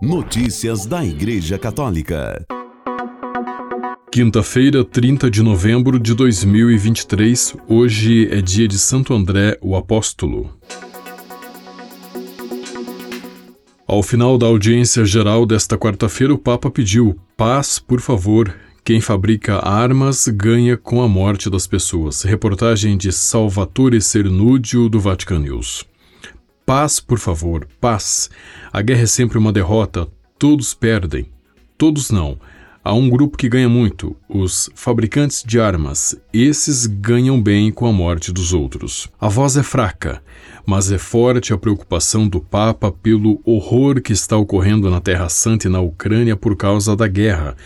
Notícias da Igreja Católica. Quinta-feira, 30 de novembro de 2023. Hoje é dia de Santo André, o Apóstolo. Ao final da audiência geral desta quarta-feira, o Papa pediu: paz, por favor. Quem fabrica armas ganha com a morte das pessoas. Reportagem de Salvatore Cernúdio, do Vatican News. Paz, por favor, paz. A guerra é sempre uma derrota. Todos perdem. Todos não. Há um grupo que ganha muito, os fabricantes de armas. Esses ganham bem com a morte dos outros. A voz é fraca, mas é forte a preocupação do Papa pelo horror que está ocorrendo na Terra Santa e na Ucrânia por causa da guerra.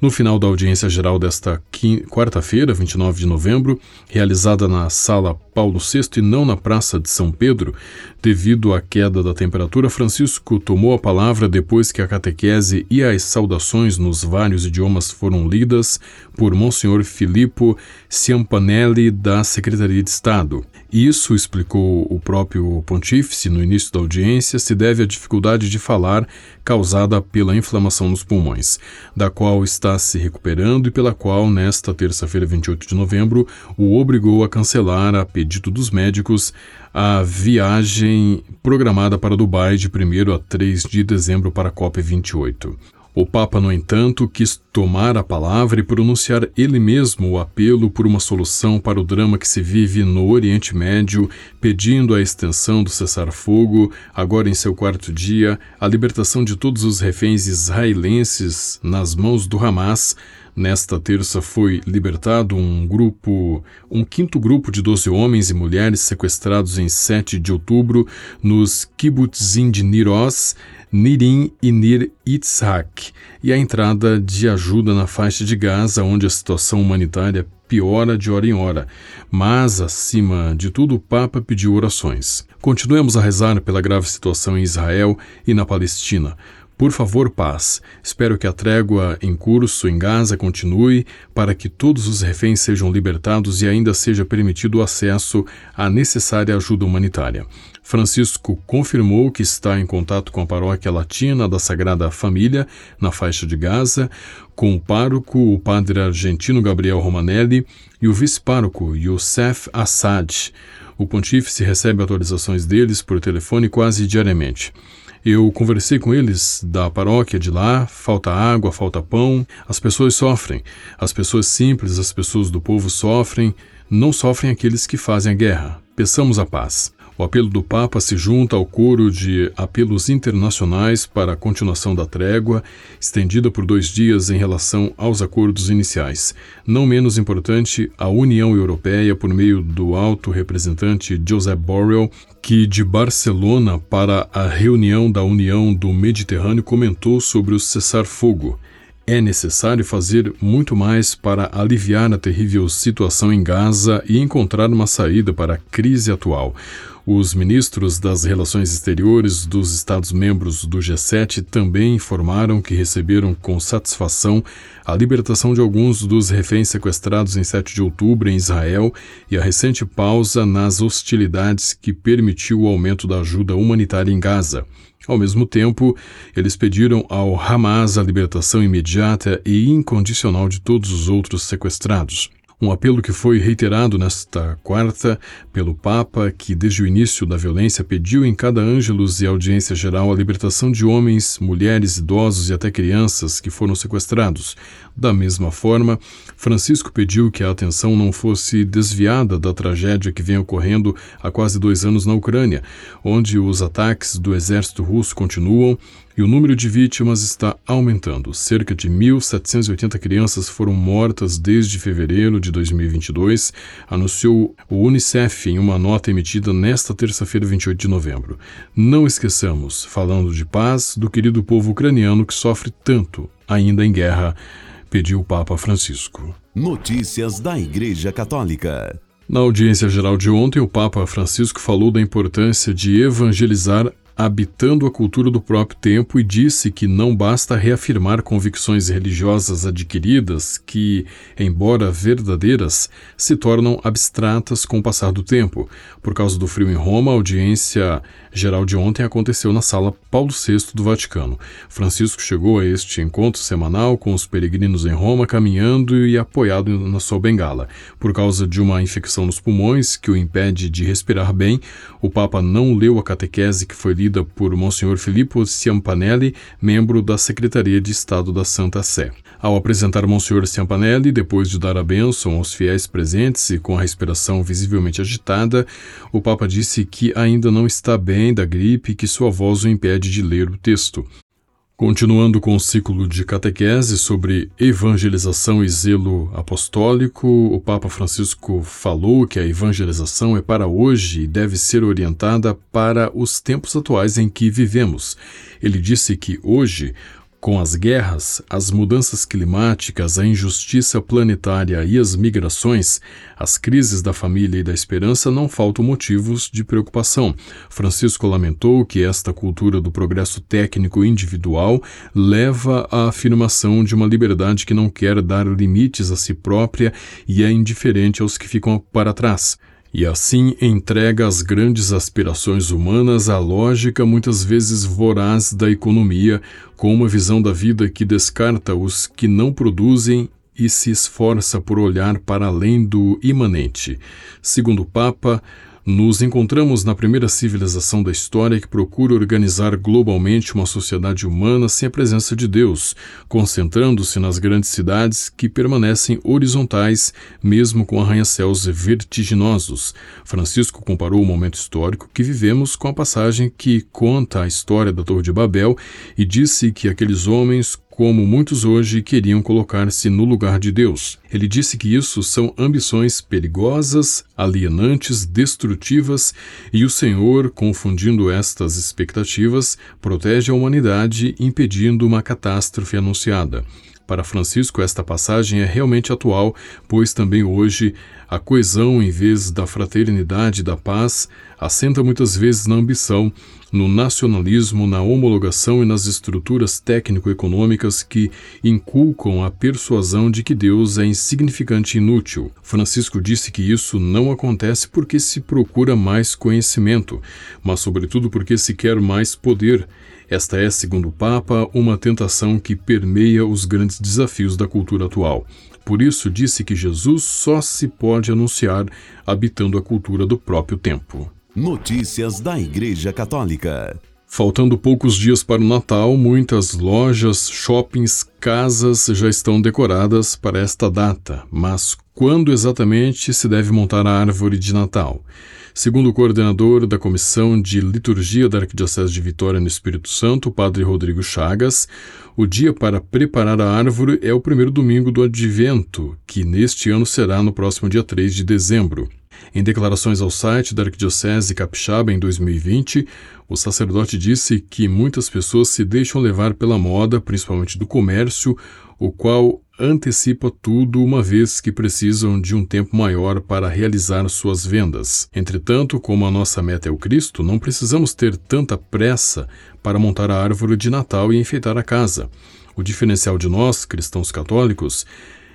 No final da audiência geral desta quarta-feira, 29 de novembro, realizada na Sala Paulo VI e não na Praça de São Pedro, devido à queda da temperatura, Francisco tomou a palavra depois que a catequese e as saudações nos vários idiomas foram lidas por Monsenhor Filippo Ciampanelli, da Secretaria de Estado. Isso, explicou o próprio pontífice no início da audiência, se deve à dificuldade de falar causada pela inflamação nos pulmões, da qual está se recuperando e pela qual, nesta terça-feira, 28 de novembro, o obrigou a cancelar, a pedido dos médicos, a viagem programada para Dubai de 1 a 3 de dezembro para a COP28. O Papa, no entanto, quis tomar a palavra e pronunciar ele mesmo o apelo por uma solução para o drama que se vive no Oriente Médio, pedindo a extensão do cessar-fogo, agora em seu quarto dia, a libertação de todos os reféns israelenses nas mãos do Hamas. Nesta terça foi libertado um grupo, um quinto grupo de 12 homens e mulheres sequestrados em 7 de outubro nos kibbutzim de Niroz, Nirim e Nir Itzhak, e a entrada de ajuda na faixa de Gaza, onde a situação humanitária piora de hora em hora. Mas, acima de tudo, o Papa pediu orações. Continuemos a rezar pela grave situação em Israel e na Palestina. Por favor, paz. Espero que a trégua em curso em Gaza continue para que todos os reféns sejam libertados e ainda seja permitido o acesso à necessária ajuda humanitária. Francisco confirmou que está em contato com a paróquia latina da Sagrada Família, na faixa de Gaza, com o pároco, o padre argentino Gabriel Romanelli, e o vice-pároco, Youssef Assad. O pontífice recebe atualizações deles por telefone quase diariamente. Eu conversei com eles da paróquia de lá, falta água, falta pão, as pessoas sofrem. As pessoas simples, as pessoas do povo sofrem, não sofrem aqueles que fazem a guerra. Peçamos a paz. O apelo do Papa se junta ao coro de apelos internacionais para a continuação da trégua, estendida por dois dias em relação aos acordos iniciais. Não menos importante, a União Europeia, por meio do alto representante Josep Borrell, que de Barcelona para a reunião da União do Mediterrâneo comentou sobre o cessar-fogo. É necessário fazer muito mais para aliviar a terrível situação em Gaza e encontrar uma saída para a crise atual. Os ministros das Relações Exteriores dos Estados-membros do G7 também informaram que receberam com satisfação a libertação de alguns dos reféns sequestrados em 7 de outubro em Israel e a recente pausa nas hostilidades que permitiu o aumento da ajuda humanitária em Gaza. Ao mesmo tempo, eles pediram ao Hamas a libertação imediata e incondicional de todos os outros sequestrados. Um apelo que foi reiterado nesta quarta pelo Papa, que desde o início da violência pediu em cada ângelus e audiência geral a libertação de homens, mulheres, idosos e até crianças que foram sequestrados. Da mesma forma, Francisco pediu que a atenção não fosse desviada da tragédia que vem ocorrendo há quase dois anos na Ucrânia, onde os ataques do exército russo continuam e o número de vítimas está aumentando. Cerca de 1.780 crianças foram mortas desde fevereiro de 2022, anunciou o Unicef em uma nota emitida nesta terça-feira, 28 de novembro. Não esqueçamos, falando de paz, do querido povo ucraniano que sofre tanto, ainda em guerra, pediu o Papa Francisco. Notícias da Igreja Católica. Na audiência geral de ontem, o Papa Francisco falou da importância de evangelizar habitando a cultura do próprio tempo e disse que não basta reafirmar convicções religiosas adquiridas que, embora verdadeiras, se tornam abstratas com o passar do tempo. Por causa do frio em Roma, a audiência geral de ontem aconteceu na sala Paulo VI do Vaticano. Francisco chegou a este encontro semanal com os peregrinos em Roma, caminhando e apoiado na sua bengala. Por causa de uma infecção nos pulmões que o impede de respirar bem, o Papa não leu a catequese que foi por Monsenhor Filippo Ciampanelli, membro da Secretaria de Estado da Santa Sé. Ao apresentar Monsenhor Ciampanelli, depois de dar a bênção aos fiéis presentes e com a respiração visivelmente agitada, o Papa disse que ainda não está bem da gripe e que sua voz o impede de ler o texto. Continuando com o ciclo de catequese sobre evangelização e zelo apostólico, o Papa Francisco falou que a evangelização é para hoje e deve ser orientada para os tempos atuais em que vivemos. Ele disse que hoje com as guerras, as mudanças climáticas, a injustiça planetária e as migrações, as crises da família e da esperança não faltam motivos de preocupação. Francisco lamentou que esta cultura do progresso técnico individual leva à afirmação de uma liberdade que não quer dar limites a si própria e é indiferente aos que ficam para trás e assim entrega as grandes aspirações humanas à lógica muitas vezes voraz da economia, com uma visão da vida que descarta os que não produzem e se esforça por olhar para além do imanente. Segundo o Papa, nos encontramos na primeira civilização da história que procura organizar globalmente uma sociedade humana sem a presença de Deus, concentrando-se nas grandes cidades que permanecem horizontais, mesmo com arranha-céus vertiginosos. Francisco comparou o momento histórico que vivemos com a passagem que conta a história da Torre de Babel e disse que aqueles homens como muitos hoje queriam colocar-se no lugar de Deus. Ele disse que isso são ambições perigosas, alienantes, destrutivas, e o Senhor, confundindo estas expectativas, protege a humanidade, impedindo uma catástrofe anunciada. Para Francisco, esta passagem é realmente atual, pois também hoje a coesão, em vez da fraternidade e da paz, assenta muitas vezes na ambição, no nacionalismo, na homologação e nas estruturas técnico-econômicas que inculcam a persuasão de que Deus é insignificante e inútil. Francisco disse que isso não acontece porque se procura mais conhecimento, mas sobretudo porque se quer mais poder. Esta é, segundo o Papa, uma tentação que permeia os grandes desafios da cultura atual. Por isso, disse que Jesus só se pode anunciar habitando a cultura do próprio tempo. Notícias da Igreja Católica. Faltando poucos dias para o Natal, muitas lojas, shoppings, casas já estão decoradas para esta data. Mas quando exatamente se deve montar a árvore de Natal? Segundo o coordenador da Comissão de Liturgia da Arquidiocese de Vitória no Espírito Santo, padre Rodrigo Chagas, o dia para preparar a árvore é o primeiro domingo do Advento, que neste ano será no próximo dia 3 de dezembro. Em declarações ao site da Arquidiocese Capixaba em 2020, o sacerdote disse que muitas pessoas se deixam levar pela moda, principalmente do comércio, o qual antecipa tudo uma vez que precisam de um tempo maior para realizar suas vendas. Entretanto, como a nossa meta é o Cristo, não precisamos ter tanta pressa para montar a árvore de Natal e enfeitar a casa. O diferencial de nós, cristãos católicos,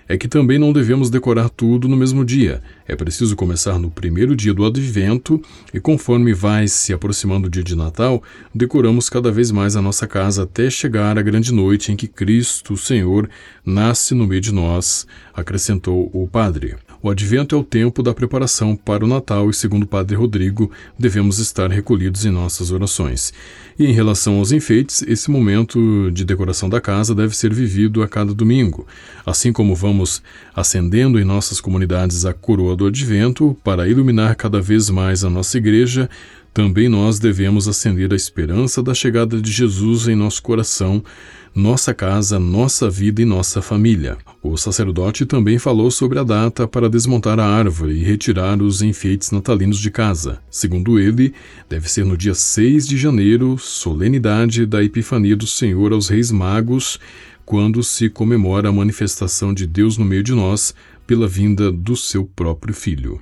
é que também não devemos decorar tudo no mesmo dia. É preciso começar no primeiro dia do advento e, conforme vai se aproximando o dia de Natal, decoramos cada vez mais a nossa casa até chegar à grande noite em que Cristo, o Senhor, nasce no meio de nós, acrescentou o padre. O advento é o tempo da preparação para o Natal e, segundo o Padre Rodrigo, devemos estar recolhidos em nossas orações. E em relação aos enfeites, esse momento de decoração da casa deve ser vivido a cada domingo. Assim como vamos acendendo em nossas comunidades a coroa do advento para iluminar cada vez mais a nossa igreja, também nós devemos acender a esperança da chegada de Jesus em nosso coração, nossa casa, nossa vida e nossa família. O sacerdote também falou sobre a data para desmontar a árvore e retirar os enfeites natalinos de casa. Segundo ele, deve ser no dia 6 de janeiro, solenidade da Epifania do Senhor aos Reis Magos, quando se comemora a manifestação de Deus no meio de nós pela vinda do seu próprio Filho.